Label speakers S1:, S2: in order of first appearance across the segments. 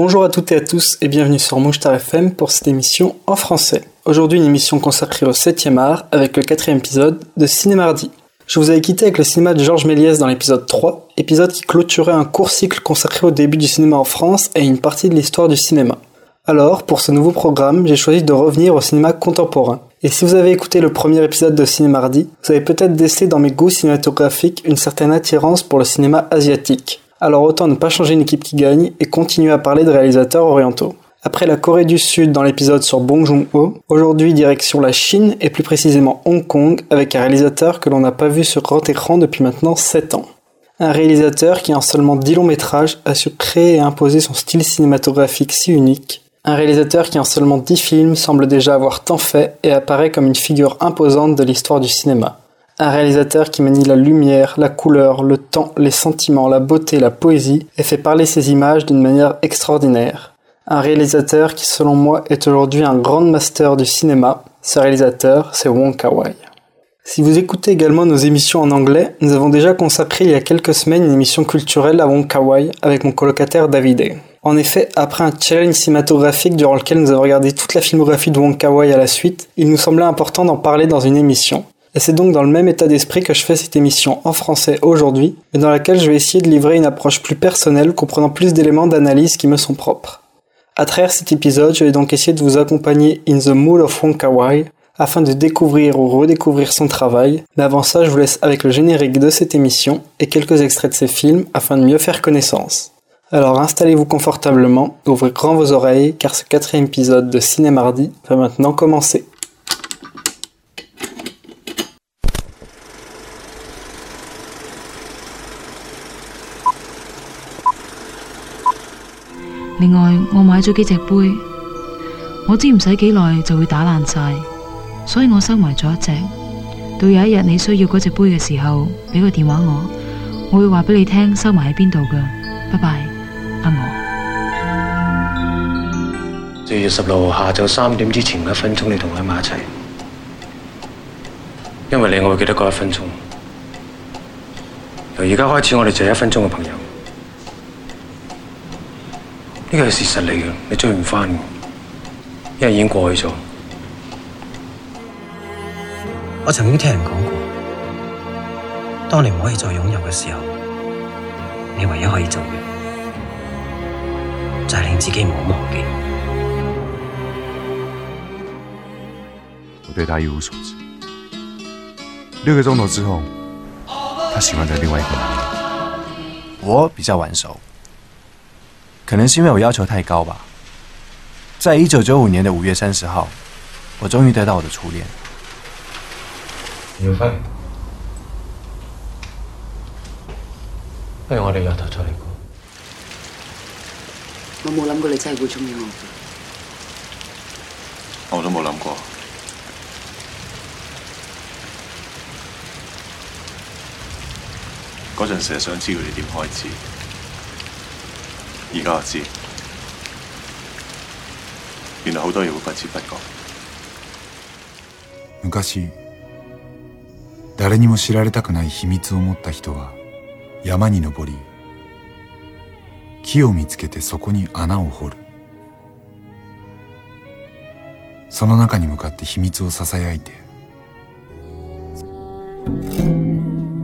S1: Bonjour à toutes et à tous et bienvenue sur Mouchtar FM pour cette émission en français. Aujourd'hui une émission consacrée au 7e art avec le quatrième épisode de Cinémardi. Je vous avais quitté avec le cinéma de Georges Méliès dans l'épisode 3, épisode qui clôturait un court cycle consacré au début du cinéma en France et une partie de l'histoire du cinéma. Alors, pour ce nouveau programme, j'ai choisi de revenir au cinéma contemporain. Et si vous avez écouté le premier épisode de Cinémardi, vous avez peut-être décelé dans mes goûts cinématographiques une certaine attirance pour le cinéma asiatique. Alors autant ne pas changer une équipe qui gagne et continuer à parler de réalisateurs orientaux. Après la Corée du Sud dans l'épisode sur Bong Joon-ho, aujourd'hui direction la Chine et plus précisément Hong Kong avec un réalisateur que l'on n'a pas vu sur grand écran depuis maintenant 7 ans. Un réalisateur qui en seulement 10 longs métrages a su créer et imposer son style cinématographique si unique. Un réalisateur qui en seulement 10 films semble déjà avoir tant fait et apparaît comme une figure imposante de l'histoire du cinéma. Un réalisateur qui manie la lumière, la couleur, le temps, les sentiments, la beauté, la poésie et fait parler ses images d'une manière extraordinaire. Un réalisateur qui selon moi est aujourd'hui un grand master du cinéma. Ce réalisateur, c'est Wong Kar-wai. Si vous écoutez également nos émissions en anglais, nous avons déjà consacré il y a quelques semaines une émission culturelle à Wong Kar-wai avec mon colocataire David. En effet, après un challenge cinématographique durant lequel nous avons regardé toute la filmographie de Wong Kar-wai à la suite, il nous semblait important d'en parler dans une émission. Et c'est donc dans le même état d'esprit que je fais cette émission en français aujourd'hui, mais dans laquelle je vais essayer de livrer une approche plus personnelle comprenant plus d'éléments d'analyse qui me sont propres. À travers cet épisode, je vais donc essayer de vous accompagner in the mood of Wong afin de découvrir ou redécouvrir son travail, mais avant ça, je vous laisse avec le générique de cette émission et quelques extraits de ses films afin de mieux faire connaissance. Alors installez-vous confortablement, ouvrez grand vos oreilles car ce quatrième épisode de Cinémardi va maintenant commencer.
S2: 另外，我買咗幾隻杯，我知唔使幾耐就會打爛晒，所以我收埋咗一隻。到有一日你需要嗰隻杯嘅時候，俾個電話我，我會話俾你聽收埋喺邊度噶。拜拜，阿我。
S3: 四月十六號下晝三點之前一分鐘，你同佢喺埋一齊，因為你我會記得嗰一分鐘。由而家開始，我哋就係一分鐘嘅朋友。 呢個係事實嚟嘅，你追唔翻嘅，因為已經過去咗。
S4: 我曾經聽人講過，當你唔可以再擁有嘅時候，你唯一可以做嘅就係令自己唔好忘記。
S5: 我對他一無所知。六個鐘頭之後，他喜歡着另外一個男人。
S6: 我比較晚熟。 可能是因为我要求太高吧。在一九九五年的五月三十号，我终于得到我的初戀。
S3: 要飛，不如我哋由頭再嚟過。
S7: 我冇諗過你真係會中意我。
S5: 我都冇諗過。嗰陣成日想知佢哋點開始。而家我知，原來好多嘢會不知不覺。昔、誰にも知られたくない秘密を持った人が山に登り、木を見つけてそこに穴を掘る。その中に向かって秘密をささやいて。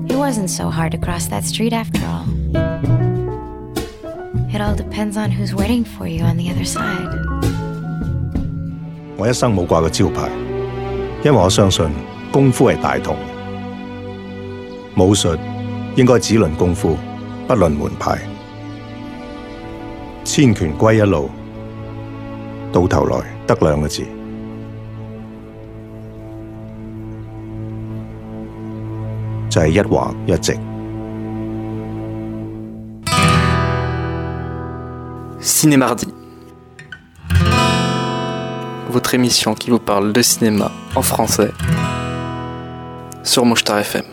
S8: It wasn't so hard to cross that street after all. It all depends on who's waiting for you on the other side.
S9: 我一生冇掛過招牌，因為我相信功夫係大同，武術應該只論功夫，不論門派。千拳歸一路，到頭來得兩個字，就係一橫一直。
S1: Cinémardi. Votre émission qui vous parle de cinéma en français sur Mouchtar FM.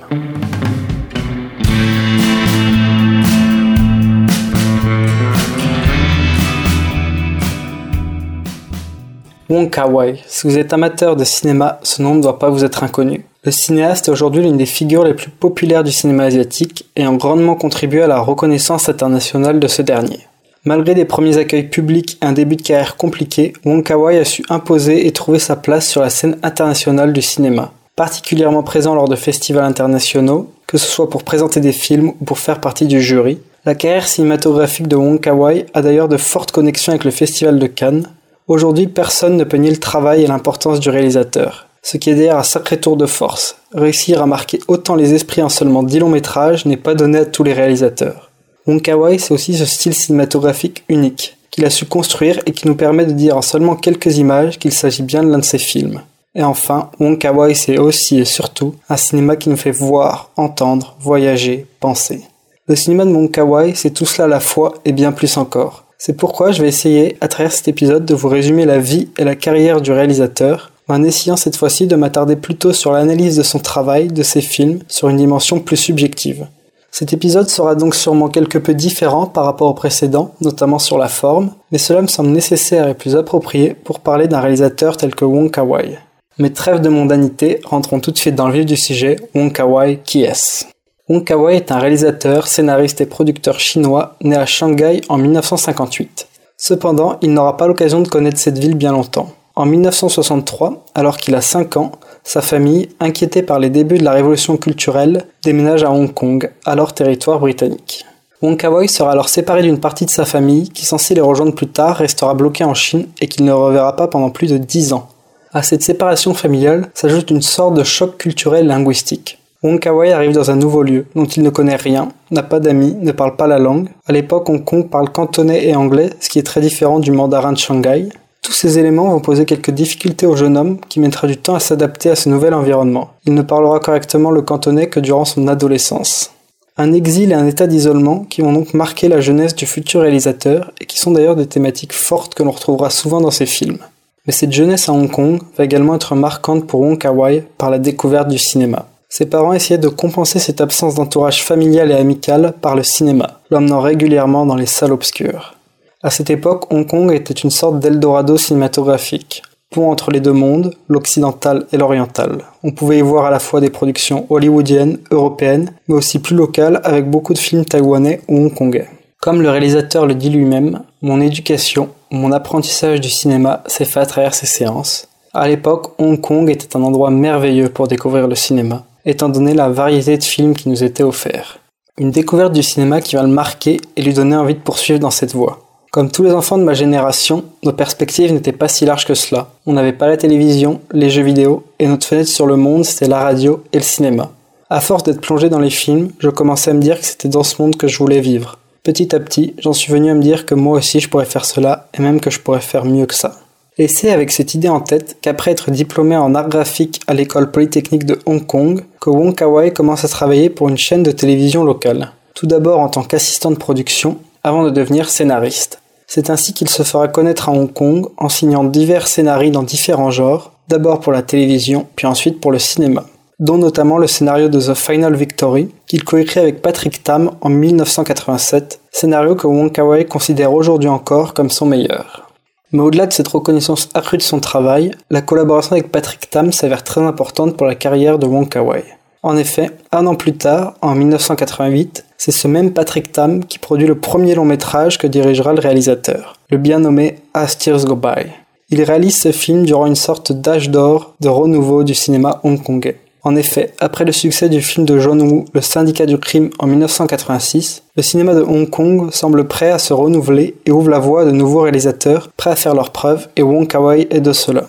S1: Wong Kar-wai. Si vous êtes amateur de cinéma, ce nom ne doit pas vous être inconnu. Le cinéaste est aujourd'hui l'une des figures les plus populaires du cinéma asiatique, ayant grandement contribué à la reconnaissance internationale de ce dernier. Malgré des premiers accueils publics et un début de carrière compliqué, Wong Kar-wai a su imposer et trouver sa place sur la scène internationale du cinéma. Particulièrement présent lors de festivals internationaux, que ce soit pour présenter des films ou pour faire partie du jury, la carrière cinématographique de Wong Kar-wai a d'ailleurs de fortes connexions avec le Festival de Cannes. Aujourd'hui, personne ne peut nier le travail et l'importance du réalisateur. Ce qui est d'ailleurs un sacré tour de force. Réussir à marquer autant les esprits en seulement 10 longs métrages n'est pas donné à tous les réalisateurs. Wong c'est aussi ce style cinématographique unique, qu'il a su construire et qui nous permet de dire en seulement quelques images qu'il s'agit bien de l'un de ses films. Et enfin, Wong c'est aussi et surtout un cinéma qui nous fait voir, entendre, voyager, penser. Le cinéma de Wong c'est tout cela à la fois et bien plus encore. C'est pourquoi je vais essayer, à travers cet épisode, de vous résumer la vie et la carrière du réalisateur, en essayant cette fois-ci de m'attarder plutôt sur l'analyse de son travail, de ses films, sur une dimension plus subjective. Cet épisode sera donc sûrement quelque peu différent par rapport au précédent, notamment sur la forme, mais cela me semble nécessaire et plus approprié pour parler d'un réalisateur tel que Wong Kar-wai. Mais trêve de mondanité, rentrons tout de suite dans le vif du sujet, Wong Kar-wai, qui est-ce? Wong Kar-wai est un réalisateur, scénariste et producteur chinois né à Shanghai en 1958. Cependant, il n'aura pas l'occasion de connaître cette ville bien longtemps. En 1963, alors qu'il a 5 ans, sa famille, inquiétée par les débuts de la révolution culturelle, déménage à Hong Kong, alors territoire britannique. Wong Kar-wai sera alors séparé d'une partie de sa famille qui, censée les rejoindre plus tard, restera bloqué en Chine et qu'il ne reverra pas pendant plus de 10 ans. À cette séparation familiale s'ajoute une sorte de choc culturel linguistique. Wong Kar-wai arrive dans un nouveau lieu dont il ne connaît rien, n'a pas d'amis, ne parle pas la langue. À l'époque, Hong Kong parle cantonais et anglais, ce qui est très différent du mandarin de Shanghai. Tous ces éléments vont poser quelques difficultés au jeune homme qui mettra du temps à s'adapter à ce nouvel environnement. Il ne parlera correctement le cantonais que durant son adolescence. Un exil et un état d'isolement qui vont donc marquer la jeunesse du futur réalisateur et qui sont d'ailleurs des thématiques fortes que l'on retrouvera souvent dans ses films. Mais cette jeunesse à Hong Kong va également être marquante pour Wong Kar-wai par la découverte du cinéma. Ses parents essayaient de compenser cette absence d'entourage familial et amical par le cinéma, l'emmenant régulièrement dans les salles obscures. À cette époque, Hong Kong était une sorte d'Eldorado cinématographique, pont entre les deux mondes, l'occidental et l'oriental. On pouvait y voir à la fois des productions hollywoodiennes, européennes, mais aussi plus locales avec beaucoup de films taïwanais ou hongkongais. Comme le réalisateur le dit lui-même, mon éducation, mon apprentissage du cinéma s'est fait à travers ces séances. À l'époque, Hong Kong était un endroit merveilleux pour découvrir le cinéma, étant donné la variété de films qui nous étaient offerts. Une découverte du cinéma qui va le marquer et lui donner envie de poursuivre dans cette voie. Comme tous les enfants de ma génération, nos perspectives n'étaient pas si larges que cela. On n'avait pas la télévision, les jeux vidéo, et notre fenêtre sur le monde, c'était la radio et le cinéma. À force d'être plongé dans les films, je commençais à me dire que c'était dans ce monde que je voulais vivre. Petit à petit, j'en suis venu à me dire que moi aussi je pourrais faire cela, et même que je pourrais faire mieux que ça. Et c'est avec cette idée en tête qu'après être diplômé en art graphique à l'école polytechnique de Hong Kong, que Wong Kar-wai commence à travailler pour une chaîne de télévision locale. Tout d'abord en tant qu'assistant de production, avant de devenir scénariste. C'est ainsi qu'il se fera connaître à Hong Kong en signant divers scénarios dans différents genres, d'abord pour la télévision, puis ensuite pour le cinéma, dont notamment le scénario de The Final Victory, qu'il coécrit avec Patrick Tam en 1987, scénario que Wong Kar-wai considère aujourd'hui encore comme son meilleur. Mais au-delà de cette reconnaissance accrue de son travail, la collaboration avec Patrick Tam s'avère très importante pour la carrière de Wong Kar-wai. En effet, un an plus tard, en 1988, c'est ce même Patrick Tam qui produit le premier long métrage que dirigera le réalisateur, le bien nommé As Tears Go By. Il réalise ce film durant une sorte d'âge d'or de renouveau du cinéma hongkongais. En effet, après le succès du film de John Woo, Le syndicat du crime en 1986, le cinéma de Hong Kong semble prêt à se renouveler et ouvre la voie à de nouveaux réalisateurs prêts à faire leurs preuves et Wong Kar-wai est de cela.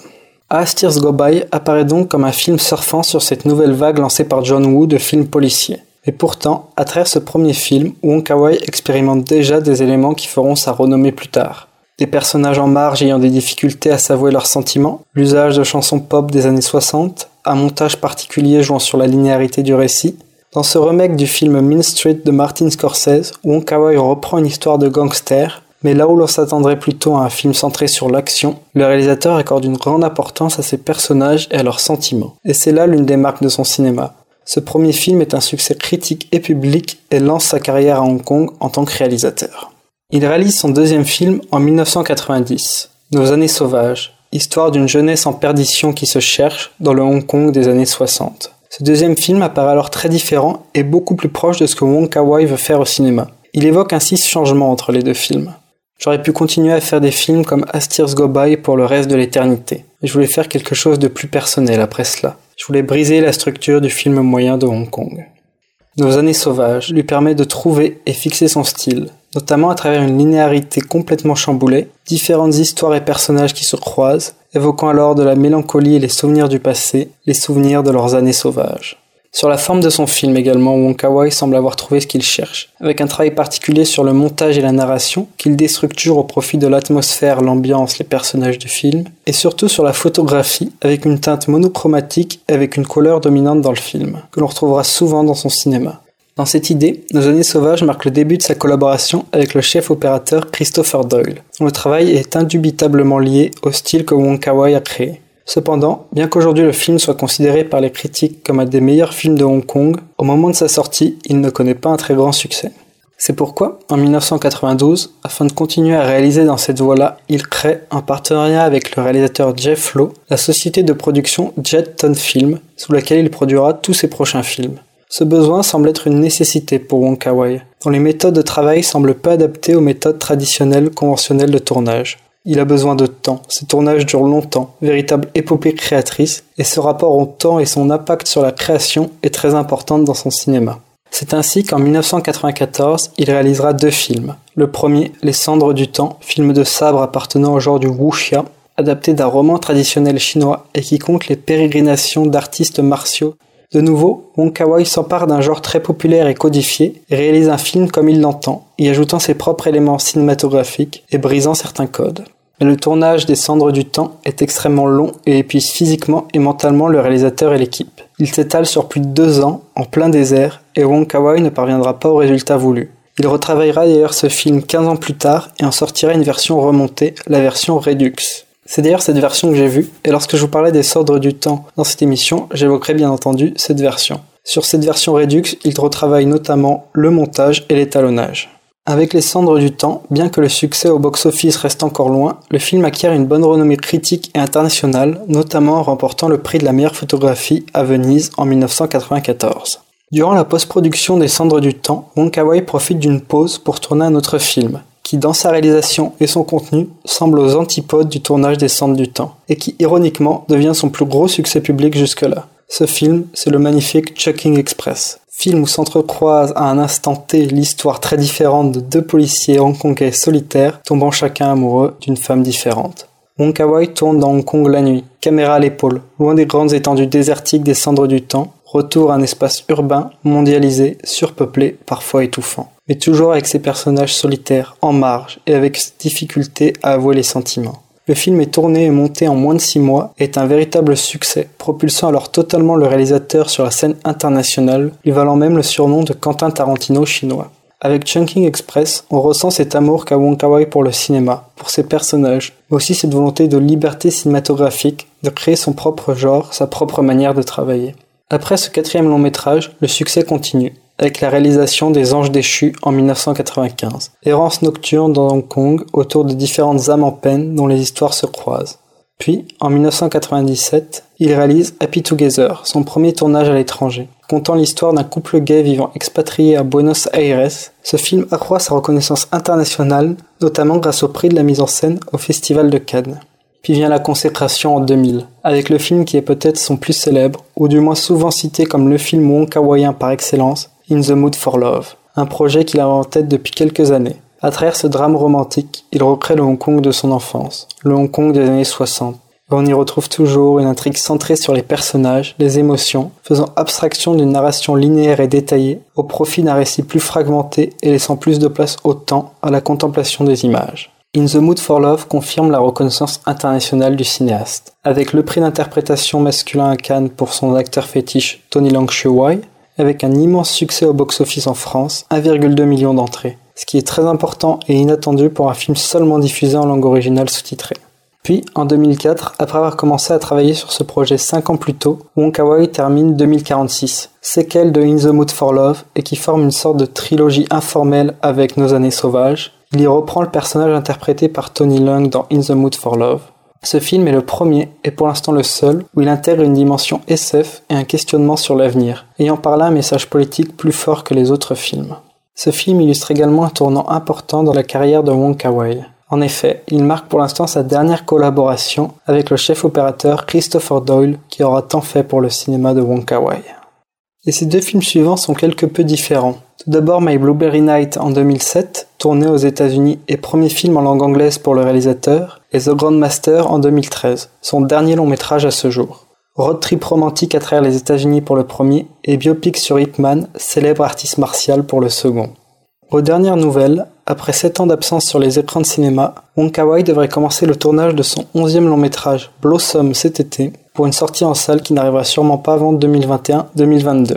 S1: As Tears Go By apparaît donc comme un film surfant sur cette nouvelle vague lancée par John Woo de films policiers. Et pourtant, à travers ce premier film, Wong expérimente déjà des éléments qui feront sa renommée plus tard. Des personnages en marge ayant des difficultés à s'avouer leurs sentiments, l'usage de chansons pop des années 60, un montage particulier jouant sur la linéarité du récit. Dans ce remake du film Mean Street de Martin Scorsese, Wong Kar-wai reprend une histoire de gangster, mais là où l'on s'attendrait plutôt à un film centré sur l'action, le réalisateur accorde une grande importance à ses personnages et à leurs sentiments. Et c'est là l'une des marques de son cinéma. Ce premier film est un succès critique et public et lance sa carrière à Hong Kong en tant que réalisateur. Il réalise son deuxième film en 1990, Nos années sauvages, histoire d'une jeunesse en perdition qui se cherche dans le Hong Kong des années 60. Ce deuxième film apparaît alors très différent et beaucoup plus proche de ce que Wong Kar-wai veut faire au cinéma. Il évoque ainsi ce changement entre les deux films. J'aurais pu continuer à faire des films comme As Tears Go By pour le reste de l'éternité. Je voulais faire quelque chose de plus personnel après cela. Je voulais briser la structure du film moyen de Hong Kong. Nos années sauvages lui permet de trouver et fixer son style, notamment à travers une linéarité complètement chamboulée, différentes histoires et personnages qui se croisent, évoquant alors de la mélancolie et les souvenirs du passé, les souvenirs de leurs années sauvages. Sur la forme de son film également, Wong semble avoir trouvé ce qu'il cherche, avec un travail particulier sur le montage et la narration, qu'il déstructure au profit de l'atmosphère, l'ambiance, les personnages du film, et surtout sur la photographie, avec une teinte monochromatique et avec une couleur dominante dans le film, que l'on retrouvera souvent dans son cinéma. Dans cette idée, Nos années sauvages marque le début de sa collaboration avec le chef opérateur Christopher Doyle, dont le travail est indubitablement lié au style que Wong a créé. Cependant, bien qu'aujourd'hui le film soit considéré par les critiques comme un des meilleurs films de Hong Kong, au moment de sa sortie, il ne connaît pas un très grand succès. C'est pourquoi, en 1992, afin de continuer à réaliser dans cette voie-là, il crée, en partenariat avec le réalisateur Jeff Lowe, la société de production Jet Ton Film, sous laquelle il produira tous ses prochains films. Ce besoin semble être une nécessité pour Wong Kar-wai, dont les méthodes de travail semblent peu adaptées aux méthodes traditionnelles conventionnelles de tournage. Il a besoin de temps, ses tournages durent longtemps, véritable épopée créatrice, et ce rapport au temps et son impact sur la création est très important dans son cinéma. C'est ainsi qu'en 1994, il réalisera deux films. Le premier, Les cendres du temps, film de sabre appartenant au genre du wuxia, adapté d'un roman traditionnel chinois et qui compte les pérégrinations d'artistes martiaux. De nouveau, Wong Kar-wai s'empare d'un genre très populaire et codifié réalise un film comme il l'entend, y ajoutant ses propres éléments cinématographiques et brisant certains codes. Mais le tournage des Cendres du Temps est extrêmement long et épuise physiquement et mentalement le réalisateur et l'équipe. Il s'étale sur plus de deux ans, en plein désert, et Wong Kar-wai ne parviendra pas au résultat voulu. Il retravaillera d'ailleurs ce film 15 ans plus tard et en sortira une version remontée, la version Redux. C'est d'ailleurs cette version que j'ai vue, et lorsque je vous parlais des Cendres du Temps dans cette émission, j'évoquerai bien entendu cette version. Sur cette version Redux, il retravaille notamment le montage et l'étalonnage. Avec les cendres du temps, bien que le succès au box-office reste encore loin, le film acquiert une bonne renommée critique et internationale, notamment en remportant le prix de la meilleure photographie à Venise en 1994. Durant la post-production des Cendres du Temps, Wong profite d'une pause pour tourner un autre film, qui dans sa réalisation et son contenu semble aux antipodes du tournage des Cendres du Temps, et qui ironiquement devient son plus gros succès public jusque-là. Ce film, c'est le magnifique Chucking Express, film où s'entrecroise à un instant T l'histoire très différente de deux policiers hongkongais solitaires tombant chacun amoureux d'une femme différente. Wong Kar-wai tourne dans Hong Kong la nuit, caméra à l'épaule, loin des grandes étendues désertiques des cendres du temps, retour à un espace urbain, mondialisé, surpeuplé, parfois étouffant. Mais toujours avec ses personnages solitaires, en marge, et avec difficulté à avouer les sentiments. Le film est tourné et monté en moins de 6 mois et est un véritable succès, propulsant alors totalement le réalisateur sur la scène internationale, lui valant même le surnom de Quentin Tarantino chinois. Avec Chunking Express, on ressent cet amour qu'a Wong Kar-wai pour le cinéma, pour ses personnages, mais aussi cette volonté de liberté cinématographique, de créer son propre genre, sa propre manière de travailler. Après ce quatrième long métrage, le succès continue, avec la réalisation des Anges déchus en 1995. Errance nocturne dans Hong Kong autour de différentes âmes en peine dont les histoires se croisent. Puis, en 1997, il réalise Happy Together, son premier tournage à l'étranger. Contant l'histoire d'un couple gay vivant expatrié à Buenos Aires, ce film accroît sa reconnaissance internationale, notamment grâce au prix de la mise en scène au Festival de Cannes. Puis vient la consécration en 2000, avec le film qui est peut-être son plus célèbre, ou du moins souvent cité comme le film wonkawaïen par excellence, In the Mood for Love, un projet qu'il a en tête depuis quelques années. À travers ce drame romantique, il recrée le Hong Kong de son enfance, le Hong Kong des années 60. Et on y retrouve toujours une intrigue centrée sur les personnages, les émotions, faisant abstraction d'une narration linéaire et détaillée, au profit d'un récit plus fragmenté et laissant plus de place au temps, à la contemplation des images. In the Mood for Love confirme la reconnaissance internationale du cinéaste, avec le prix d'interprétation masculin à Cannes pour son acteur fétiche Tony Lang Wai, avec un immense succès au box-office en France, 1,2 million d'entrées, ce qui est très important et inattendu pour un film seulement diffusé en langue originale sous-titrée. Puis, en 2004, après avoir commencé à travailler sur ce projet 5 ans plus tôt, Wong Kar-wai termine 2046, séquelle de In the Mood for Love et qui forme une sorte de trilogie informelle avec Nos années sauvages. Il y reprend le personnage interprété par Tony Leung dans In the Mood for Love, ce film est le premier, et pour l'instant le seul, où il intègre une dimension SF et un questionnement sur l'avenir, ayant par là un message politique plus fort que les autres films. Ce film illustre également un tournant important dans la carrière de Wong Kar-wai. En effet, il marque pour l'instant sa dernière collaboration avec le chef opérateur Christopher Doyle qui aura tant fait pour le cinéma de Wong Kar-wai. Et ces deux films suivants sont quelque peu différents. Tout d'abord My Blueberry Night en 2007, tourné aux États-Unis et premier film en langue anglaise pour le réalisateur, et The Grandmaster en 2013, son dernier long métrage à ce jour. Road trip romantique à travers les États-Unis pour le premier et biopic sur Ip Man, célèbre artiste martial pour le second. Aux dernières nouvelles, après 7 ans d'absence sur les écrans de cinéma, Wong devrait commencer le tournage de son 11e long métrage Blossom cet été pour une sortie en salle qui n'arrivera sûrement pas avant 2021-2022.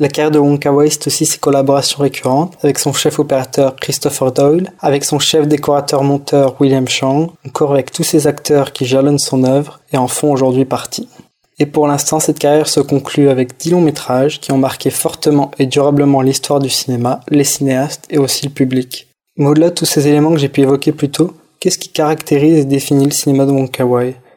S1: La carrière de Wong Kar-wai, c'est aussi ses collaborations récurrentes avec son chef opérateur Christopher Doyle, avec son chef décorateur-monteur William Chang, encore avec tous ces acteurs qui jalonnent son œuvre et en font aujourd'hui partie. Et pour l'instant, cette carrière se conclut avec dix longs métrages qui ont marqué fortement et durablement l'histoire du cinéma, les cinéastes et aussi le public. Mais au-delà de tous ces éléments que j'ai pu évoquer plus tôt, qu'est-ce qui caractérise et définit le cinéma de Wong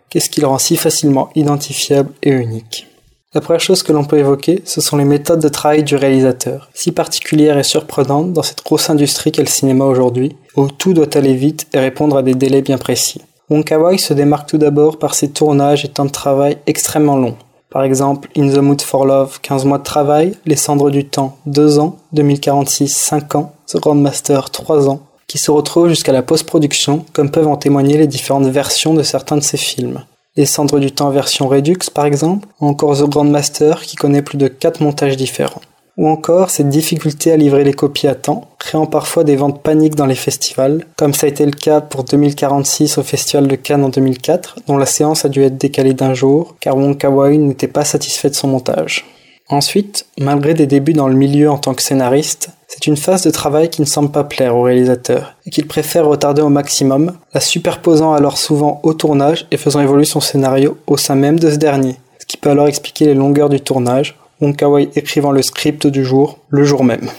S1: Qu'est-ce qui le rend si facilement identifiable et unique? La première chose que l'on peut évoquer, ce sont les méthodes de travail du réalisateur, si particulières et surprenantes dans cette grosse industrie qu'est le cinéma aujourd'hui, où tout doit aller vite et répondre à des délais bien précis. Wong se démarque tout d'abord par ses tournages et temps de travail extrêmement longs. Par exemple, In the Mood for Love, 15 mois de travail, Les Cendres du Temps, 2 ans, 2046, 5 ans, The Grandmaster, 3 ans, qui se retrouvent jusqu'à la post-production, comme peuvent en témoigner les différentes versions de certains de ses films. Les Cendres du Temps version Redux par exemple, ou encore The Grandmaster qui connaît plus de 4 montages différents. Ou encore cette difficulté à livrer les copies à temps, créant parfois des ventes paniques dans les festivals, comme ça a été le cas pour 2046 au Festival de Cannes en 2004, dont la séance a dû être décalée d'un jour, car Wong n'était pas satisfait de son montage. Ensuite, malgré des débuts dans le milieu en tant que scénariste, c'est une phase de travail qui ne semble pas plaire au réalisateur et qu'il préfère retarder au maximum, la superposant alors souvent au tournage et faisant évoluer son scénario au sein même de ce dernier, ce qui peut alors expliquer les longueurs du tournage, Wong écrivant le script du jour, le jour même.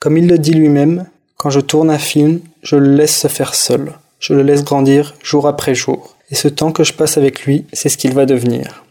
S1: Comme il le dit lui-même, quand je tourne un film, je le laisse se faire seul, je le laisse grandir jour après jour, et ce temps que je passe avec lui, c'est ce qu'il va devenir.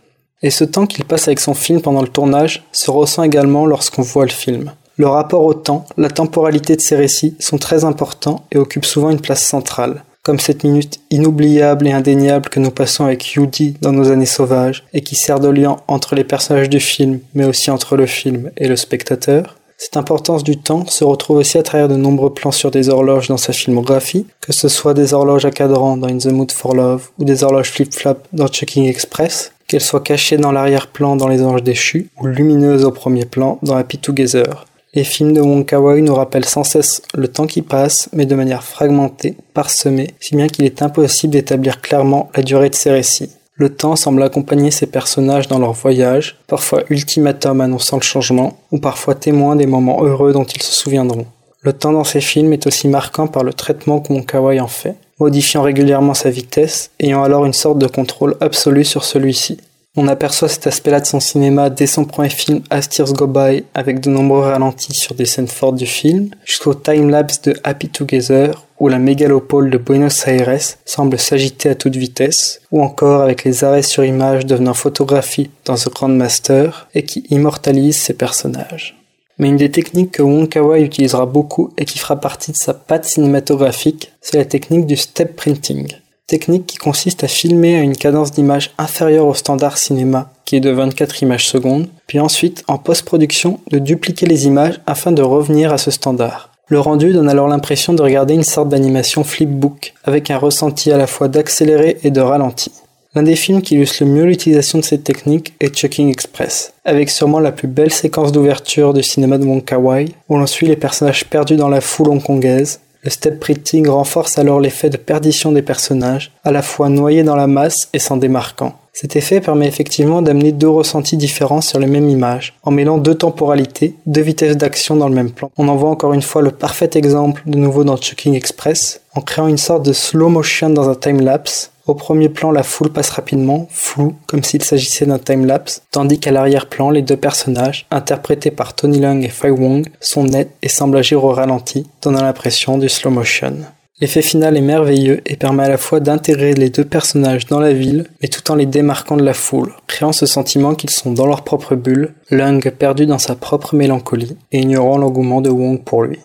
S1: Et ce temps qu'il passe avec son film pendant le tournage se ressent également lorsqu'on voit le film. Le rapport au temps, la temporalité de ses récits sont très importants et occupent souvent une place centrale, comme cette minute inoubliable et indéniable que nous passons avec Yudi dans nos années sauvages et qui sert de lien entre les personnages du film mais aussi entre le film et le spectateur. Cette importance du temps se retrouve aussi à travers de nombreux plans sur des horloges dans sa filmographie, que ce soit des horloges à cadran dans In the Mood for Love ou des horloges flip-flop dans Checking Express, qu'elles soient cachées dans l'arrière-plan dans Les Anges déchus ou lumineuses au premier plan dans Happy Together. Les films de Wong Kar-wai nous rappellent sans cesse le temps qui passe, mais de manière fragmentée, parsemée, si bien qu'il est impossible d'établir clairement la durée de ces récits. Le temps semble accompagner ces personnages dans leur voyage, parfois ultimatum annonçant le changement, ou parfois témoin des moments heureux dont ils se souviendront. Le temps dans ces films est aussi marquant par le traitement que Wong Kar-wai en fait, modifiant régulièrement sa vitesse, ayant alors une sorte de contrôle absolu sur celui-ci. On aperçoit cet aspect-là de son cinéma dès son premier film As Tears Go By, avec de nombreux ralentis sur des scènes fortes du film, jusqu'au time-lapse de Happy Together, où la mégalopole de Buenos Aires semble s'agiter à toute vitesse, ou encore avec les arrêts sur image devenant photographie dans The Grandmaster, et qui immortalise ses personnages. Mais une des techniques que Wong Kar-wai utilisera beaucoup et qui fera partie de sa patte cinématographique, c'est la technique du step printing. Technique qui consiste à filmer à une cadence d'image inférieure au standard cinéma, qui est de 24 images secondes, puis ensuite, en post-production, de dupliquer les images afin de revenir à ce standard. Le rendu donne alors l'impression de regarder une sorte d'animation flipbook, avec un ressenti à la fois d'accéléré et de ralenti. L'un des films qui illustre le mieux l'utilisation de cette technique est Chucking Express, avec sûrement la plus belle séquence d'ouverture du cinéma de Wong Kar-wai, où l'on suit les personnages perdus dans la foule hongkongaise. Le step printing renforce alors l'effet de perdition des personnages, à la fois noyés dans la masse et s'en démarquant. Cet effet permet effectivement d'amener deux ressentis différents sur les mêmes images, en mêlant deux temporalités, deux vitesses d'action dans le même plan. On en voit encore une fois le parfait exemple de nouveau dans Chucking Express, en créant une sorte de slow motion dans un time-lapse, au premier plan, la foule passe rapidement, floue, comme s'il s'agissait d'un time-lapse, tandis qu'à l'arrière-plan, les deux personnages, interprétés par Tony Leung et Fai Wong, sont nets et semblent agir au ralenti, donnant l'impression du slow motion. L'effet final est merveilleux et permet à la fois d'intégrer les deux personnages dans la ville, mais tout en les démarquant de la foule, créant ce sentiment qu'ils sont dans leur propre bulle, Leung perdu dans sa propre mélancolie et ignorant l'engouement de Wong pour lui.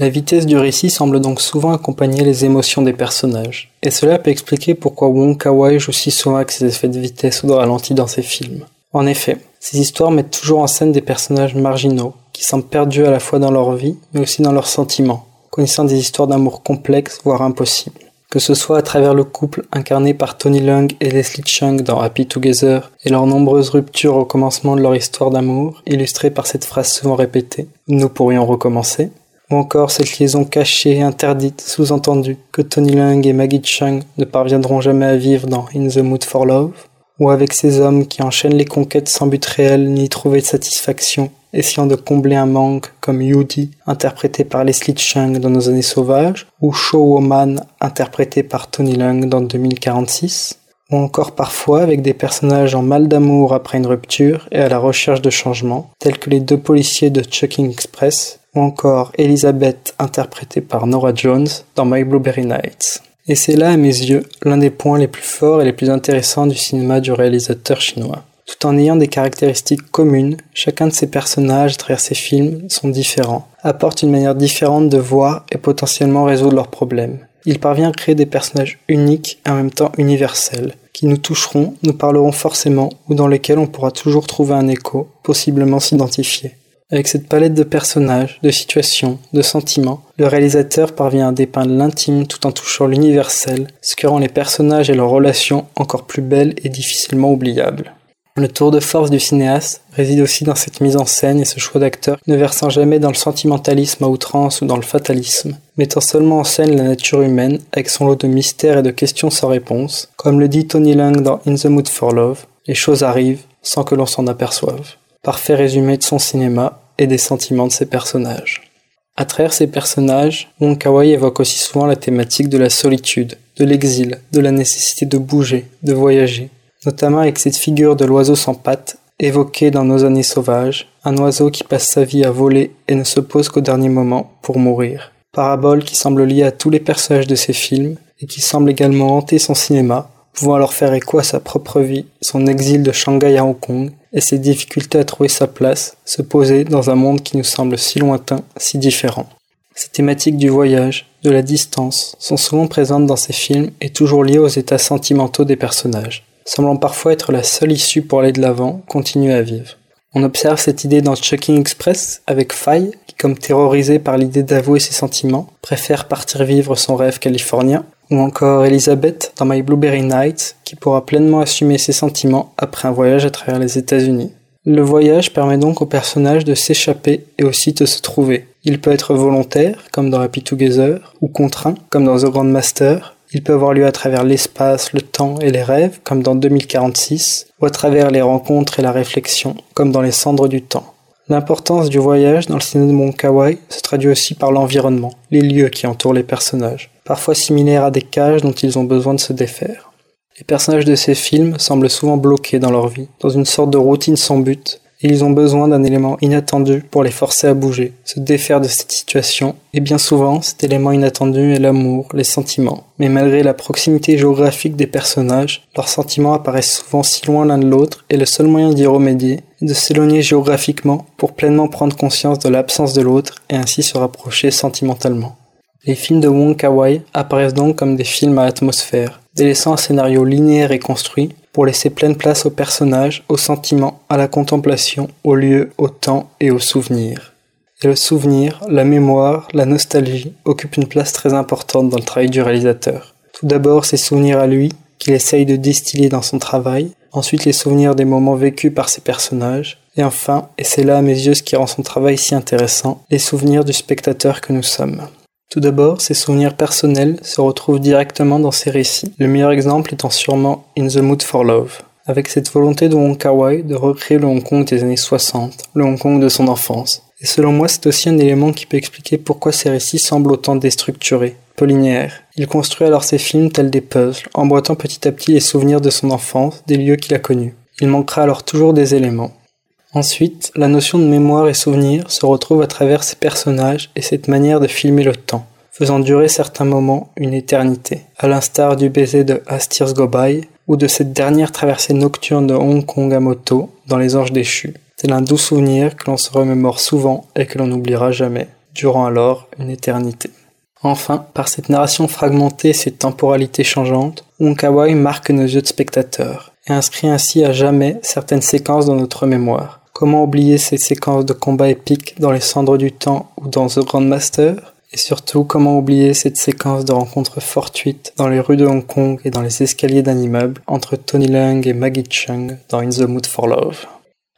S1: La vitesse du récit semble donc souvent accompagner les émotions des personnages, et cela peut expliquer pourquoi Wong Kar-wai joue si souvent avec ses effets de vitesse ou de ralenti dans ses films. En effet, ces histoires mettent toujours en scène des personnages marginaux, qui semblent perdus à la fois dans leur vie, mais aussi dans leurs sentiments, connaissant des histoires d'amour complexes, voire impossibles. Que ce soit à travers le couple incarné par Tony Leung et Leslie Chung dans Happy Together, et leurs nombreuses ruptures au commencement de leur histoire d'amour, illustrées par cette phrase souvent répétée, nous pourrions recommencer, ou encore cette liaison cachée, interdite, sous-entendue, que Tony Leung et Maggie Chung ne parviendront jamais à vivre dans In the Mood for Love, ou avec ces hommes qui enchaînent les conquêtes sans but réel ni trouver de satisfaction, essayant de combler un manque comme Yudi, interprété par Leslie Chung dans Nos années sauvages, ou Show Woman, interprété par Tony Leung dans 2046, ou encore parfois avec des personnages en mal d'amour après une rupture et à la recherche de changement, tels que les deux policiers de Chucking Express, ou encore Elizabeth interprétée par Nora Jones dans My Blueberry Nights. Et c'est là, à mes yeux, l'un des points les plus forts et les plus intéressants du cinéma du réalisateur chinois. Tout en ayant des caractéristiques communes, chacun de ces personnages à travers ces films sont différents, apportent une manière différente de voir et potentiellement résoudre leurs problèmes. Il parvient à créer des personnages uniques et en même temps universels, qui nous toucheront, nous parleront forcément ou dans lesquels on pourra toujours trouver un écho, possiblement s'identifier. Avec cette palette de personnages, de situations, de sentiments, le réalisateur parvient à dépeindre l'intime tout en touchant l'universel, ce qui rend les personnages et leurs relations encore plus belles et difficilement oubliables. Le tour de force du cinéaste réside aussi dans cette mise en scène et ce choix d'acteur ne versant jamais dans le sentimentalisme à outrance ou dans le fatalisme, mettant seulement en scène la nature humaine avec son lot de mystères et de questions sans réponse. Comme le dit Tony Lang dans In the Mood for Love, les choses arrivent sans que l'on s'en aperçoive parfait résumé de son cinéma et des sentiments de ses personnages. À travers ces personnages, Wong Kar-wai évoque aussi souvent la thématique de la solitude, de l'exil, de la nécessité de bouger, de voyager, notamment avec cette figure de l'oiseau sans pattes évoquée dans Nos années sauvages, un oiseau qui passe sa vie à voler et ne se pose qu'au dernier moment pour mourir. Parabole qui semble liée à tous les personnages de ses films et qui semble également hanter son cinéma, pouvant alors faire écho à sa propre vie, son exil de Shanghai à Hong Kong et ses difficultés à trouver sa place, se poser dans un monde qui nous semble si lointain, si différent. Ces thématiques du voyage, de la distance, sont souvent présentes dans ces films et toujours liées aux états sentimentaux des personnages, semblant parfois être la seule issue pour aller de l'avant, continuer à vivre. On observe cette idée dans Chucking Express avec Faye, qui, comme terrorisé par l'idée d'avouer ses sentiments, préfère partir vivre son rêve californien, ou encore Elizabeth dans My Blueberry Nights, qui pourra pleinement assumer ses sentiments après un voyage à travers les États-Unis. Le voyage permet donc au personnage de s'échapper et aussi de se trouver. Il peut être volontaire, comme dans Happy Together, ou contraint, comme dans The Grand Master. Il peut avoir lieu à travers l'espace, le temps et les rêves, comme dans 2046, ou à travers les rencontres et la réflexion, comme dans Les Cendres du Temps. L'importance du voyage dans le cinéma de Monkawai se traduit aussi par l'environnement, les lieux qui entourent les personnages parfois similaires à des cages dont ils ont besoin de se défaire. Les personnages de ces films semblent souvent bloqués dans leur vie, dans une sorte de routine sans but, et ils ont besoin d'un élément inattendu pour les forcer à bouger, se défaire de cette situation, et bien souvent cet élément inattendu est l'amour, les sentiments. Mais malgré la proximité géographique des personnages, leurs sentiments apparaissent souvent si loin l'un de l'autre, et le seul moyen d'y remédier est de s'éloigner géographiquement pour pleinement prendre conscience de l'absence de l'autre et ainsi se rapprocher sentimentalement. Les films de Wong Kar-wai apparaissent donc comme des films à atmosphère, délaissant un scénario linéaire et construit pour laisser pleine place aux personnages, aux sentiments, à la contemplation, au lieu, au temps et aux souvenirs. Et le souvenir, la mémoire, la nostalgie occupent une place très importante dans le travail du réalisateur. Tout d'abord ses souvenirs à lui, qu'il essaye de distiller dans son travail, ensuite les souvenirs des moments vécus par ses personnages, et enfin, et c'est là à mes yeux ce qui rend son travail si intéressant, les souvenirs du spectateur que nous sommes. Tout d'abord, ses souvenirs personnels se retrouvent directement dans ses récits, le meilleur exemple étant sûrement In the Mood for Love. Avec cette volonté de Wong Kar-wai de recréer le Hong Kong des années 60, le Hong Kong de son enfance. Et selon moi, c'est aussi un élément qui peut expliquer pourquoi ces récits semblent autant déstructurés, peu linéaires. Il construit alors ses films tels des puzzles, emboîtant petit à petit les souvenirs de son enfance, des lieux qu'il a connus. Il manquera alors toujours des éléments. Ensuite, la notion de mémoire et souvenir se retrouve à travers ces personnages et cette manière de filmer le temps, faisant durer certains moments une éternité, à l'instar du baiser de As Go By ou de cette dernière traversée nocturne de Hong Kong à moto dans Les Anges déchus. C'est un doux souvenir que l'on se remémore souvent et que l'on n'oubliera jamais. durant alors une éternité. Enfin, par cette narration fragmentée et cette temporalité changeante, Wong marque nos yeux de spectateurs et inscrit ainsi à jamais certaines séquences dans notre mémoire. Comment oublier ces séquences de combats épiques dans les cendres du temps ou dans The Grandmaster? Et surtout, comment oublier cette séquence de rencontres fortuites dans les rues de Hong Kong et dans les escaliers d'un immeuble entre Tony Leung et Maggie Chung dans In the Mood for Love?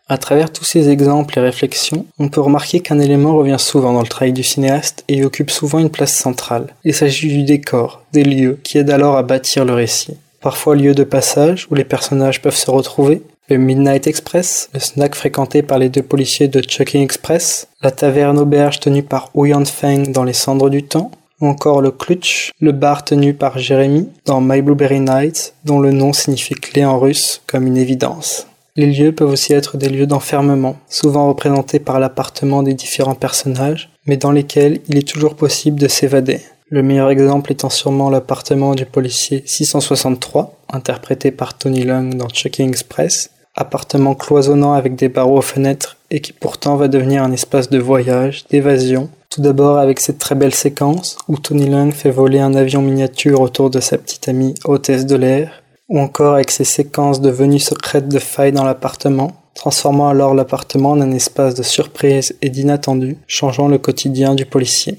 S1: À travers tous ces exemples et réflexions, on peut remarquer qu'un élément revient souvent dans le travail du cinéaste et occupe souvent une place centrale. Il s'agit du décor, des lieux, qui aident alors à bâtir le récit. Parfois lieu de passage où les personnages peuvent se retrouver, le Midnight Express, le snack fréquenté par les deux policiers de Chucking Express, la taverne auberge tenue par Yan Feng dans Les Cendres du Temps, ou encore le Clutch, le bar tenu par Jeremy dans My Blueberry Nights, dont le nom signifie clé en russe comme une évidence. Les lieux peuvent aussi être des lieux d'enfermement, souvent représentés par l'appartement des différents personnages, mais dans lesquels il est toujours possible de s'évader. Le meilleur exemple étant sûrement l'appartement du policier 663, interprété par Tony Lung dans Chucking Express, appartement cloisonnant avec des barreaux aux fenêtres et qui pourtant va devenir un espace de voyage, d'évasion. Tout d'abord avec cette très belle séquence où Tony Lung fait voler un avion miniature autour de sa petite amie hôtesse de l'air, ou encore avec ces séquences de venues secrètes de failles dans l'appartement, transformant alors l'appartement en un espace de surprise et d'inattendu, changeant le quotidien du policier.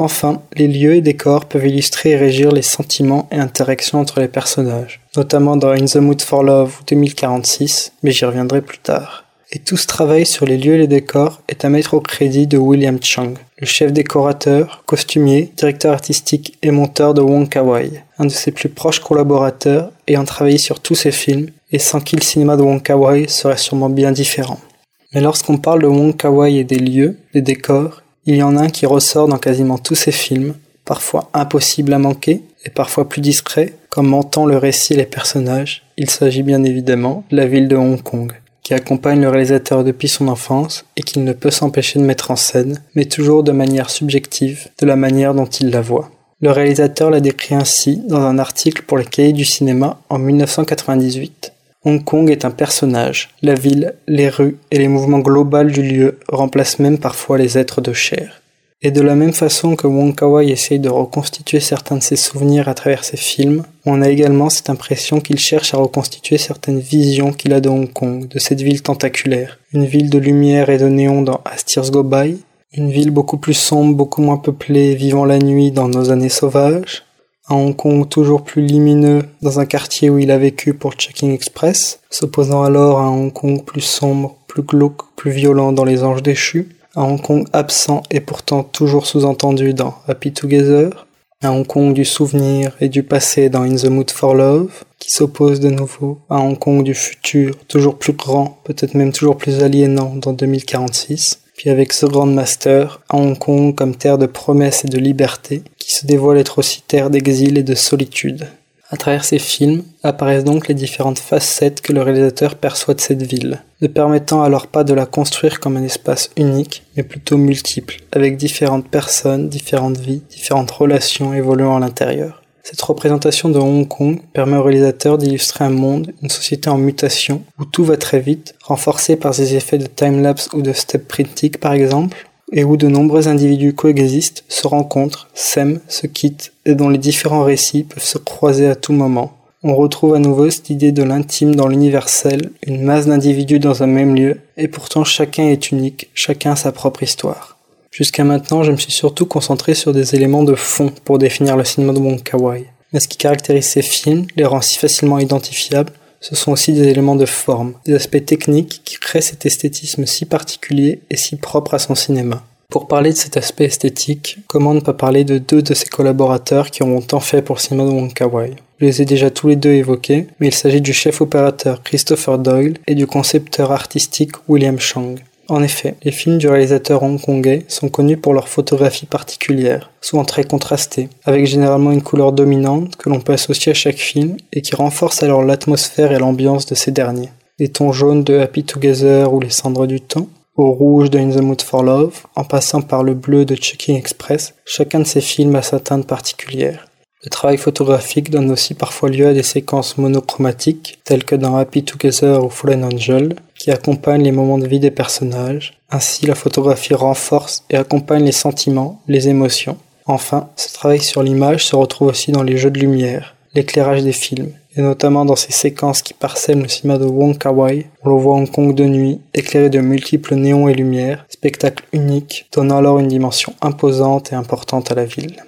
S1: Enfin, les lieux et décors peuvent illustrer et régir les sentiments et interactions entre les personnages, notamment dans In the Mood for Love 2046, mais j'y reviendrai plus tard. Et tout ce travail sur les lieux et les décors est à mettre au crédit de William Chung, le chef décorateur, costumier, directeur artistique et monteur de Wong Kar Wai, un de ses plus proches collaborateurs ayant travaillé sur tous ses films, et sans qui le cinéma de Wong Kar Wai serait sûrement bien différent. Mais lorsqu'on parle de Wong Kar Wai et des lieux, des décors, il y en a un qui ressort dans quasiment tous ses films, parfois impossible à manquer et parfois plus discret, comme mentant le récit et les personnages. Il s'agit bien évidemment de la ville de Hong Kong, qui accompagne le réalisateur depuis son enfance et qu'il ne peut s'empêcher de mettre en scène, mais toujours de manière subjective, de la manière dont il la voit. Le réalisateur l'a décrit ainsi dans un article pour les cahiers du cinéma en 1998. Hong Kong est un personnage. La ville, les rues et les mouvements globaux du lieu remplacent même parfois les êtres de chair. Et de la même façon que Wong Kar-wai essaye de reconstituer certains de ses souvenirs à travers ses films, on a également cette impression qu'il cherche à reconstituer certaines visions qu'il a de Hong Kong, de cette ville tentaculaire. Une ville de lumière et de néon dans As Tears Go By, une ville beaucoup plus sombre, beaucoup moins peuplée, vivant la nuit dans Nos années sauvages, un Hong Kong toujours plus lumineux dans un quartier où il a vécu pour Checking Express, s'opposant alors à un Hong Kong plus sombre, plus glauque, plus violent dans Les Anges déchus, un Hong Kong absent et pourtant toujours sous-entendu dans Happy Together, un Hong Kong du souvenir et du passé dans In the Mood for Love, qui s'oppose de nouveau à Hong Kong du futur, toujours plus grand, peut-être même toujours plus aliénant dans 2046, puis avec ce Grand Master, à Hong Kong comme terre de promesses et de liberté, qui se dévoile être aussi terre d'exil et de solitude. À travers ces films apparaissent donc les différentes facettes que le réalisateur perçoit de cette ville, ne permettant alors pas de la construire comme un espace unique, mais plutôt multiple, avec différentes personnes, différentes vies, différentes relations évoluant à l'intérieur. Cette représentation de Hong Kong permet au réalisateur d'illustrer un monde, une société en mutation, où tout va très vite, renforcé par des effets de time-lapse ou de step printing par exemple, et où de nombreux individus coexistent, se rencontrent, s'aiment, se quittent, et dont les différents récits peuvent se croiser à tout moment. On retrouve à nouveau cette idée de l'intime dans l'universel, une masse d'individus dans un même lieu, et pourtant chacun est unique, chacun a sa propre histoire. Jusqu'à maintenant, je me suis surtout concentré sur des éléments de fond pour définir le cinéma de Wong Kar-wai. Mais ce qui caractérise ces films, les rend si facilement identifiables, ce sont aussi des éléments de forme, des aspects techniques qui créent cet esthétisme si particulier et si propre à son cinéma. Pour parler de cet aspect esthétique, comment ne pas parler de deux de ses collaborateurs qui ont tant fait pour de Wong Kar-wai? Je les ai déjà tous les deux évoqués, mais il s'agit du chef opérateur Christopher Doyle et du concepteur artistique William Chang. En effet, les films du réalisateur hongkongais sont connus pour leur photographie particulière, souvent très contrastée, avec généralement une couleur dominante que l'on peut associer à chaque film et qui renforce alors l'atmosphère et l'ambiance de ces derniers. Des tons jaunes de Happy Together ou Les Cendres du Temps, au rouge de In the Mood for Love, en passant par le bleu de Checking Express, chacun de ces films a sa teinte particulière. Le travail photographique donne aussi parfois lieu à des séquences monochromatiques, telles que dans Happy Together ou Fallen Angel, qui accompagne les moments de vie des personnages. Ainsi, la photographie renforce et accompagne les sentiments, les émotions. Enfin, ce travail sur l'image se retrouve aussi dans les jeux de lumière, l'éclairage des films, et notamment dans ces séquences qui parsèment le cinéma de Wong Kar-wai. On le voit Hong Kong de nuit, éclairé de multiples néons et lumières, spectacle unique, donnant alors une dimension imposante et importante à la ville.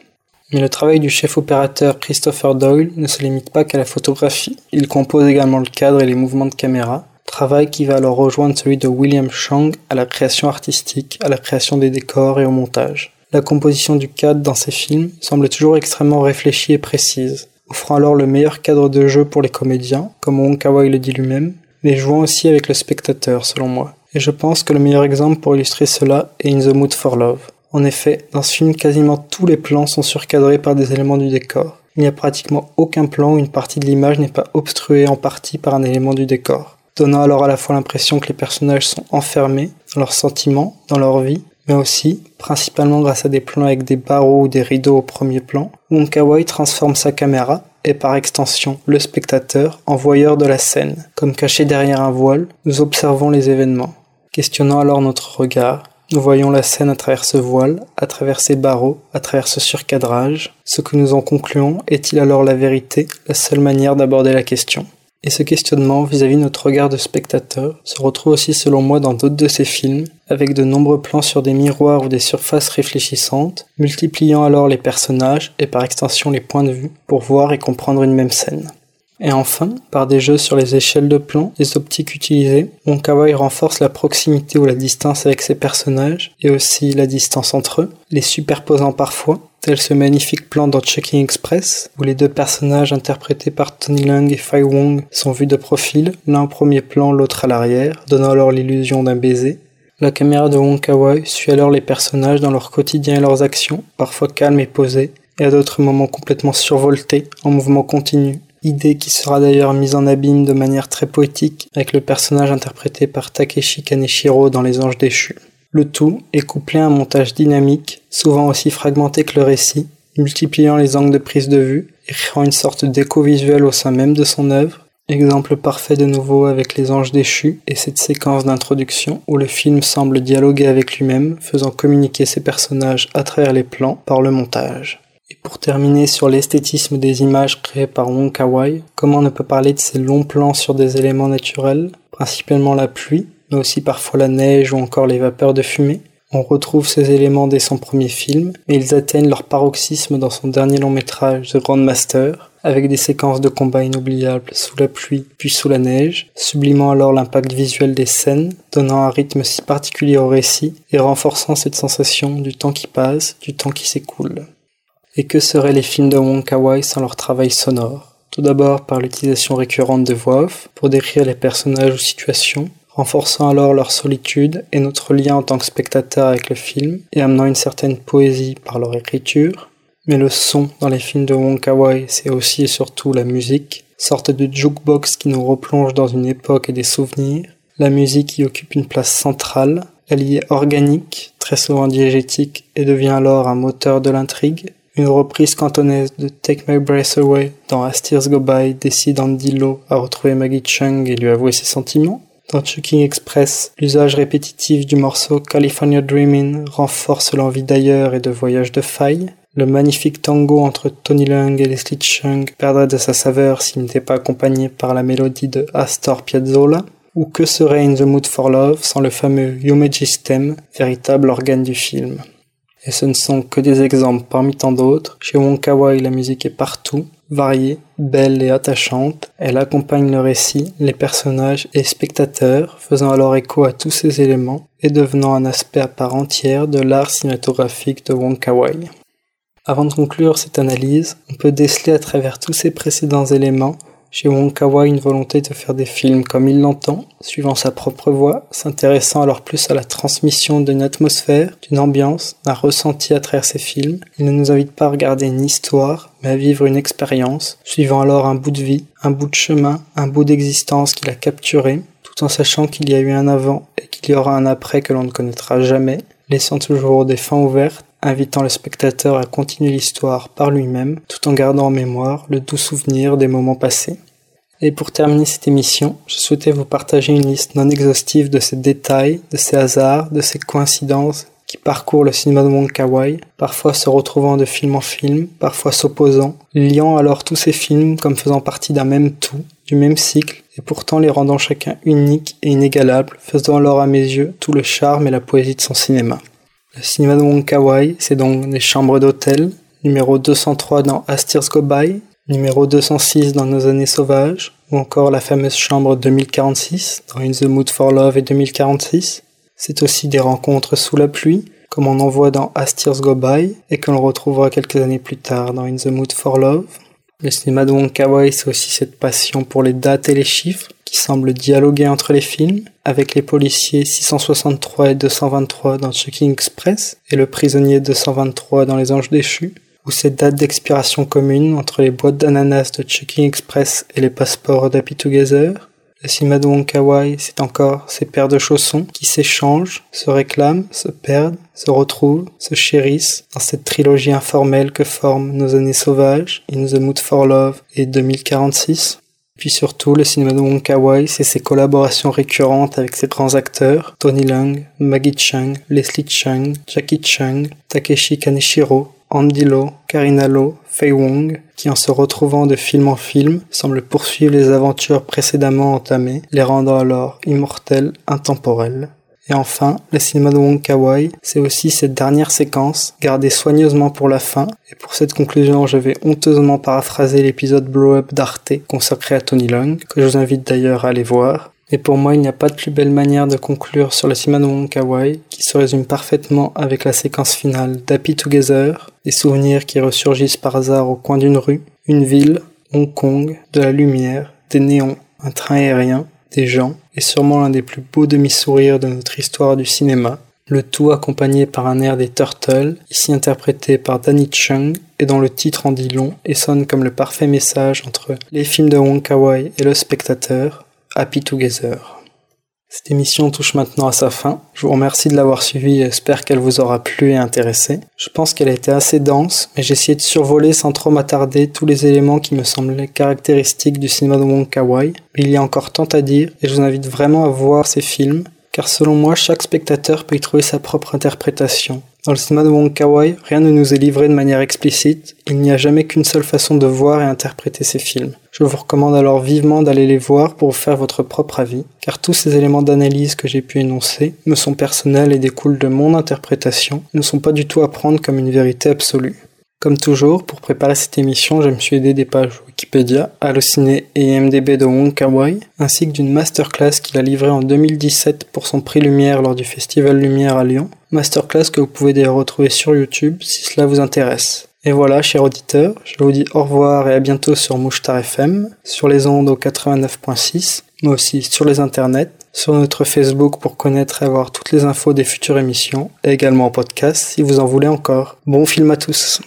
S1: Mais le travail du chef opérateur Christopher Doyle ne se limite pas qu'à la photographie. Il compose également le cadre et les mouvements de caméra, travail qui va alors rejoindre celui de William Chang à la création artistique, à la création des décors et au montage. La composition du cadre dans ces films semble toujours extrêmement réfléchie et précise, offrant alors le meilleur cadre de jeu pour les comédiens, comme Wong Kar-wai le dit lui-même, mais jouant aussi avec le spectateur selon moi. Et je pense que le meilleur exemple pour illustrer cela est In the Mood for Love. En effet, dans ce film, quasiment tous les plans sont surcadrés par des éléments du décor. Il n'y a pratiquement aucun plan où une partie de l'image n'est pas obstruée en partie par un élément du décor, donnant alors à la fois l'impression que les personnages sont enfermés dans leurs sentiments, dans leur vie, mais aussi, principalement grâce à des plans avec des barreaux ou des rideaux au premier plan, où transforme sa caméra et par extension le spectateur en voyeur de la scène. Comme caché derrière un voile, nous observons les événements, questionnant alors notre regard, nous voyons la scène à travers ce voile, à travers ces barreaux, à travers ce surcadrage. Ce que nous en concluons est-il alors la vérité, la seule manière d'aborder la question? Et ce questionnement vis-à-vis notre regard de spectateur se retrouve aussi selon moi dans d'autres de ces films, avec de nombreux plans sur des miroirs ou des surfaces réfléchissantes, multipliant alors les personnages et par extension les points de vue pour voir et comprendre une même scène. Et enfin, par des jeux sur les échelles de plan, les optiques utilisées, Wonka-wai renforce la proximité ou la distance avec ses personnages, et aussi la distance entre eux, les superposant parfois, tel ce magnifique plan dans Checking Express, où les deux personnages interprétés par Tony Leung et Fai Wong sont vus de profil, l'un au premier plan, l'autre à l'arrière, donnant alors l'illusion d'un baiser. La caméra de Wong Kar-wai suit alors les personnages dans leur quotidien et leurs actions, parfois calmes et posées, et à d'autres moments complètement survoltés, en mouvement continu, idée qui sera d'ailleurs mise en abîme de manière très poétique avec le personnage interprété par Takeshi Kaneshiro dans Les Anges déchus. Le tout est couplé à un montage dynamique, souvent aussi fragmenté que le récit, multipliant les angles de prise de vue et créant une sorte d'écho visuel au sein même de son œuvre. Exemple parfait de nouveau avec Les Anges déchus et cette séquence d'introduction où le film semble dialoguer avec lui-même, faisant communiquer ses personnages à travers les plans par le montage. Pour terminer sur l'esthétisme des images créées par Wong Kar-wai, comment ne peut parler de ces longs plans sur des éléments naturels, principalement la pluie, mais aussi parfois la neige ou encore les vapeurs de fumée? On retrouve ces éléments dès son premier film, mais ils atteignent leur paroxysme dans son dernier long métrage, The Grandmaster, avec des séquences de combat inoubliables sous la pluie puis sous la neige, sublimant alors l'impact visuel des scènes, donnant un rythme si particulier au récit et renforçant cette sensation du temps qui passe, du temps qui s'écoule. Et que seraient les films de Wong sans leur travail sonore? Tout d'abord par l'utilisation récurrente de voix off pour décrire les personnages ou situations, renforçant alors leur solitude et notre lien en tant que spectateur avec le film, et amenant une certaine poésie par leur écriture. Mais le son dans les films de Wong Kar-wai, c'est aussi et surtout la musique, sorte de jukebox qui nous replonge dans une époque et des souvenirs. La musique y occupe une place centrale, elle y est organique, très souvent diégétique, et devient alors un moteur de l'intrigue, une reprise cantonaise de Take My Breath Away dans As Tears Go By décide Andy Lowe à retrouver Maggie Chung et lui avouer ses sentiments. Dans Chucking Express, l'usage répétitif du morceau California Dreamin' renforce l'envie d'ailleurs et de voyage de faille. Le magnifique tango entre Tony Leung et Leslie Chung perdrait de sa saveur s'il n'était pas accompagné par la mélodie de Astor Piazzolla. Ou que serait In the Mood for Love sans le fameux Yumeji's Theme, véritable organe du film? Et ce ne sont que des exemples parmi tant d'autres. Chez Wong Kar-wai, la musique est partout, variée, belle et attachante. Elle accompagne le récit, les personnages et spectateurs, faisant alors écho à tous ces éléments et devenant un aspect à part entière de l'art cinématographique de Wong Kar-wai. Avant de conclure cette analyse, on peut déceler à travers tous ces précédents éléments chez Wong Kar-wai une volonté de faire des films comme il l'entend, suivant sa propre voix, s'intéressant alors plus à la transmission d'une atmosphère, d'une ambiance, d'un ressenti à travers ses films. Il ne nous invite pas à regarder une histoire, mais à vivre une expérience, suivant alors un bout de vie, un bout de chemin, un bout d'existence qu'il a capturé, tout en sachant qu'il y a eu un avant et qu'il y aura un après que l'on ne connaîtra jamais, laissant toujours des fins ouvertes invitant le spectateur à continuer l'histoire par lui-même, tout en gardant en mémoire le doux souvenir des moments passés. Et pour terminer cette émission, je souhaitais vous partager une liste non exhaustive de ces détails, de ces hasards, de ces coïncidences qui parcourent le cinéma de Wong Kar-wai, parfois se retrouvant de film en film, parfois s'opposant, liant alors tous ces films comme faisant partie d'un même tout, du même cycle, et pourtant les rendant chacun unique et inégalable, faisant alors à mes yeux tout le charme et la poésie de son cinéma. Le cinéma de Wong Kar-wai, c'est donc des chambres d'hôtel, numéro 203 dans Astir's Go By, numéro 206 dans Nos années sauvages, ou encore la fameuse chambre 2046 dans In the Mood for Love et 2046, c'est aussi des rencontres sous la pluie, comme on en voit dans As Tears Go By, et que retrouvera quelques années plus tard dans In the Mood for Love. Le cinéma de Wong Kar c'est aussi cette passion pour les dates et les chiffres, qui semblent dialoguer entre les films, avec les policiers 663 et 223 dans Checking Express, et le prisonnier 223 dans Les Anges Déchus, ou cette date d'expiration commune entre les boîtes d'ananas de Checking Express et les passeports d'Happy Together, le cinéma de c'est encore ces paires de chaussons qui s'échangent, se réclament, se perdent, se retrouvent, se chérissent dans cette trilogie informelle que forment Nos années sauvages, In the Mood for Love et 2046. Puis surtout, le cinéma de Wong c'est ses collaborations récurrentes avec ses grands acteurs, Tony Leung, Maggie Chung, Leslie Chung, Jackie Chung, Takeshi Kaneshiro, Andy Lo, Karina Lo, Fei Wong, qui en se retrouvant de film en film, semble poursuivre les aventures précédemment entamées, les rendant alors immortels, intemporels. Et enfin, le cinéma de Wong Kar c'est aussi cette dernière séquence, gardée soigneusement pour la fin, et pour cette conclusion, je vais honteusement paraphraser l'épisode Blow Up d'Arte consacré à Tony Long, que je vous invite d'ailleurs à aller voir, et pour moi, il n'y a pas de plus belle manière de conclure sur le cinéma de Wong qui se résume parfaitement avec la séquence finale d'Happy Together, des souvenirs qui ressurgissent par hasard au coin d'une rue, une ville, Hong Kong, de la lumière, des néons, un train aérien, des gens, et sûrement l'un des plus beaux demi-sourires de notre histoire du cinéma, le tout accompagné par un air des Turtles, ici interprété par Danny Chung, et dont le titre en dit long et sonne comme le parfait message entre les films de Wong et le spectateur, Happy Together. Cette émission touche maintenant à sa fin. Je vous remercie de l'avoir suivie et j'espère qu'elle vous aura plu et intéressé. Je pense qu'elle a été assez dense, mais j'ai essayé de survoler sans trop m'attarder tous les éléments qui me semblaient caractéristiques du cinéma de Wong Kar Mais il y a encore tant à dire et je vous invite vraiment à voir ces films, car selon moi, chaque spectateur peut y trouver sa propre interprétation. Dans le cinéma de Wong Kar rien ne nous est livré de manière explicite, il n'y a jamais qu'une seule façon de voir et interpréter ces films. Je vous recommande alors vivement d'aller les voir pour vous faire votre propre avis, car tous ces éléments d'analyse que j'ai pu énoncer me sont personnels et découlent de mon interprétation, ne sont pas du tout à prendre comme une vérité absolue. Comme toujours, pour préparer cette émission, je me suis aidé des pages Wikipédia, Allociné et IMDB de Wong Kar ainsi que d'une masterclass qu'il a livrée en 2017 pour son prix Lumière lors du Festival Lumière à Lyon. Masterclass que vous pouvez d'ailleurs retrouver sur YouTube si cela vous intéresse. Et voilà, chers auditeurs, je vous dis au revoir et à bientôt sur Mouchtar FM, sur les ondes au 89.6, mais aussi sur les internets, sur notre Facebook pour connaître et avoir toutes les infos des futures émissions, et également en podcast si vous en voulez encore. Bon film à tous